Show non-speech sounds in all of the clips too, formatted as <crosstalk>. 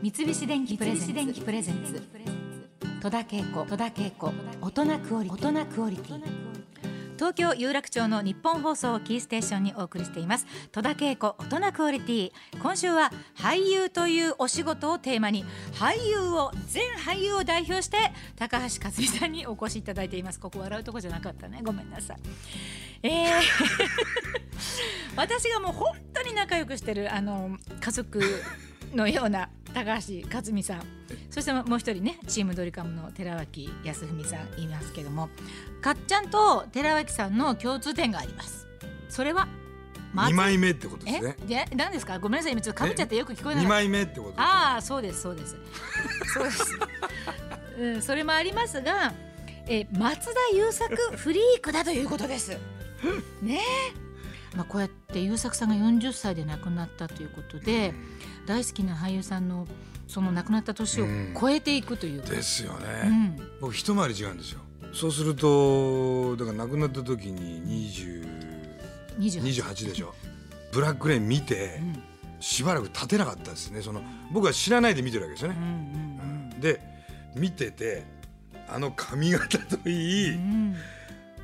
三菱電機プレゼンツ。戸田恵子。戸田恵子。大人クオリ大人クオリティ東京有楽町の日本放送をキーステーションにお送りしています。戸田恵子大人クオリティ。今週は俳優というお仕事をテーマに。俳優を全俳優を代表して高橋克実さんにお越しいただいています。ここ笑うとこじゃなかったね。ごめんなさい。えー <laughs> 私がもう本当に仲良くしてるあの家族のような高橋克実さん。そしてもう一人ねチームドリカムの寺脇康文さんいますけどもかっちゃんと寺脇さんの共通点があります。それは二枚目ってことですね。え？で何ですか？ごめんなさい今ちょっとかぶっちゃってよく聞こえない二枚目ってことね。ああそうですそうです。<laughs> そうです、うん、それもありますがえ松田優作フリークだということです。<laughs> ねえ、まあ、こうやって優作さんが40歳で亡くなったということで、大好きな俳優さんのその亡くなった年を超えていくというか、ですよね、うん。僕一回り違うんですよ。そうするとだから亡くなった時に20 28 28でしょ。<laughs> ブラックレイン見て、しばらく立てなかったですね。その僕は知らないで見てるわけですよね、で見ててあの髪型といい、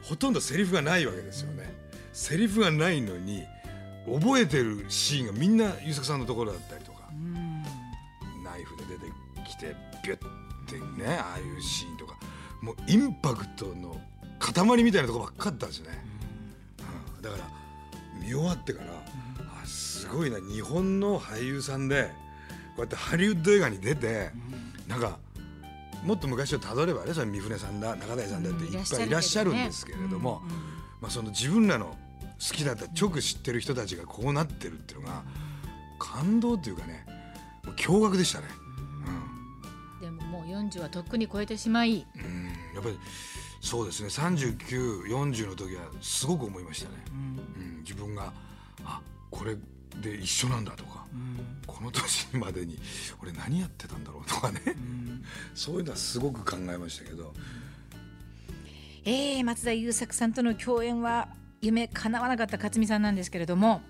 ほとんどセリフがないわけですよねセリフがないのに覚えてるシーンがみんな優作さんのところだったりとか、ナイフで出てきてビュッてねああいうシーンとか。もうインパクトの塊みたいなとこばっかだったんですよね、うん。だから見終わってから、あすごいな。日本の俳優さんでこうやってハリウッド映画に出て、なんかもっと昔をたどればねそれ三船さんだ中谷さんだっていっぱいいらっしゃるんですけれども、まあ、その自分らの好きだった直知ってる人たちがこうなってるっていうのが感動っていうかね驚愕でしたね。でももう40はとっくに超えてしまい、うん。やっぱりそうですね。3940の時はすごく思いましたね、うん。自分があこれで一緒なんだとか、この年までに俺何やってたんだろうとかね、<laughs> そういうのはすごく考えましたけど、えー、松田優作さんとの共演は夢叶わなかった克実さんなんですけれども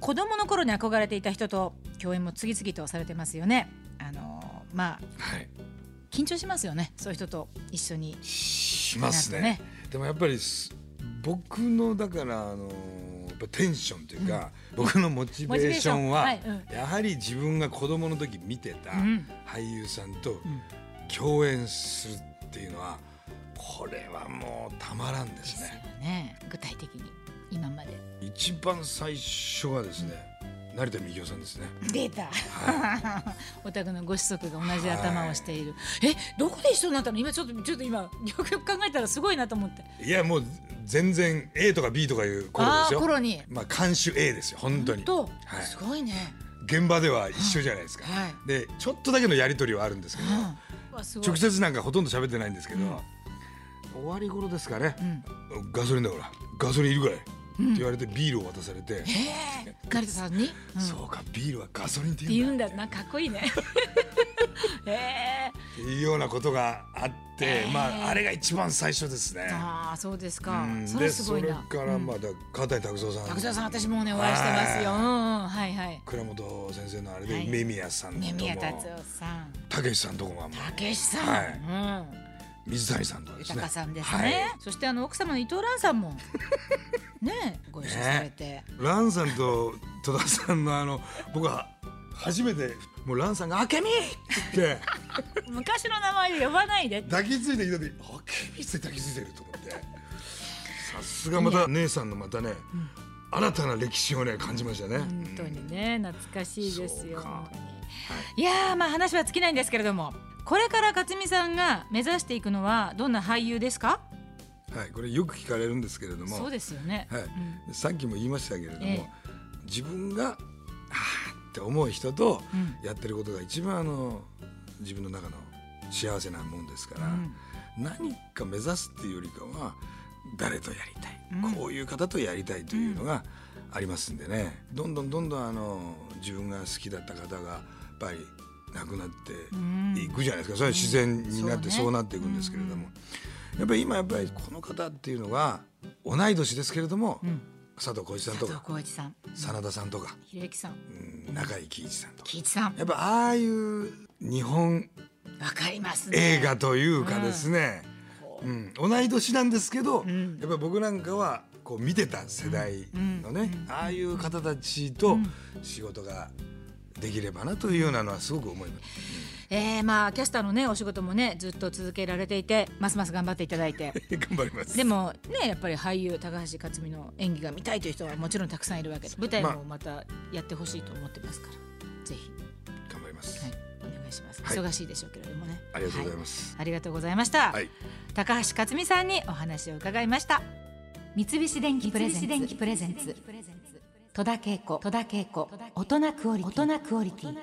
子供の頃に憧れていた人と共演も次々とされてますよね。あのーまあはい、緊張しますよね。そういう人と一緒に。しますね。でもやっぱりす僕のだからあのやっぱテンションというか、僕のモチベーションははい。やはり自分が子供の時見てたん。俳優さんと共演するっていうのはこれはもうたまらんでですすよね。ね具体的に今まで。一番最初はですね、成田みきおさんですね。出た、<laughs> お宅のご子息が同じ頭をしている、えどこで一緒になったの？今ちょっとちょっと今よくよく考えたらすごいなと思って。いやもう全然 A とか B とかいう頃ですよ。頃に。まあ監修 A ですよ本当に。と、はい。すごいね。現場では一緒じゃないですか。はい。でちょっとだけのやり取りはあるんですけど、うわすごい。直接なんかほとんど喋ってないんですけど、終わり頃ですかね、ガソリンだほら。ガソリンいるかい、って言われてビールを渡されて、え。ー、成田さんに、うん、っそうかビールはガソリンってて言うんだ。言うんだな。かっこいいね。<laughs> え。っていうようなことがあって、まああれが一番最初ですね。ー、。ああそうですか、うん。それですごいな。からまあだ川谷拓三さん。拓田さん私もねお会いしてますよ、はい。はい倉本先生のあれではい。梅宮さんともね宮達夫さん。たけしさんとこがたけしさん、はい。うん水谷さんとかですね。豊さんですね、はい。そしてあの奥様の伊藤蘭さんも。<laughs> ねご一緒されて、ランさんと戸田さんのあの僕は初めてもうランさんが「あけみ!」って。<laughs> 昔の名前で呼ばないで抱きついてきた時「あけみ!」って抱きついてると思って。さすがまた姉さんのまたね、新たな歴史をね感じましたね。本当にね懐かしいですよい。やーまあ話は尽きないんですけれども。これから克実さんが目指していくのはどんな俳優ですか？はい、これよく聞かれるんですけれども。そうですよね、はい。うん。さっきも言いましたけれども、ええ。自分があーって思う人とうん。やってることが一番あの自分の中の幸せなもんですから、うん。何か目指すっていうよりかは誰とやりたい、うん。こういう方とやりたいというのがありますんでね。どんどんどんどんあの自分が好きだった方がやっぱり亡くなっていくじゃないですか、それは自然になってうん。そうなっていくんですけれども、やっぱり今やっぱりこの方っていうのが同い年ですけれども、ん。佐藤浩市さんと佐藤か真田さんとか、ひろゆきさん。うん、中井貴一さんとか。喜一さん。やっぱああいう日本わかりますね。映画というかですね、うん。同い年なんですけど、んやっぱり僕なんかはこう見てた世代のね、ああいう方たちと仕事ができればなというようなのはすごく思います。えー、まあキャスターのねお仕事もねずっと続けられていてますます頑張っていただいて。<laughs> 頑張ります。でもねやっぱり俳優高橋克実の演技が見たいという人はもちろんたくさんいるわけで舞台もまたやってほしいと思ってますから、ぜひ、頑張ります。はい、いします、はい。忙しいでしょうけれどもね。ありがとうございます。ありがとうございました、はい。高橋克実さんにお話を伺いました。三菱電機プレゼンツ。戸田恵子。大人クオリティ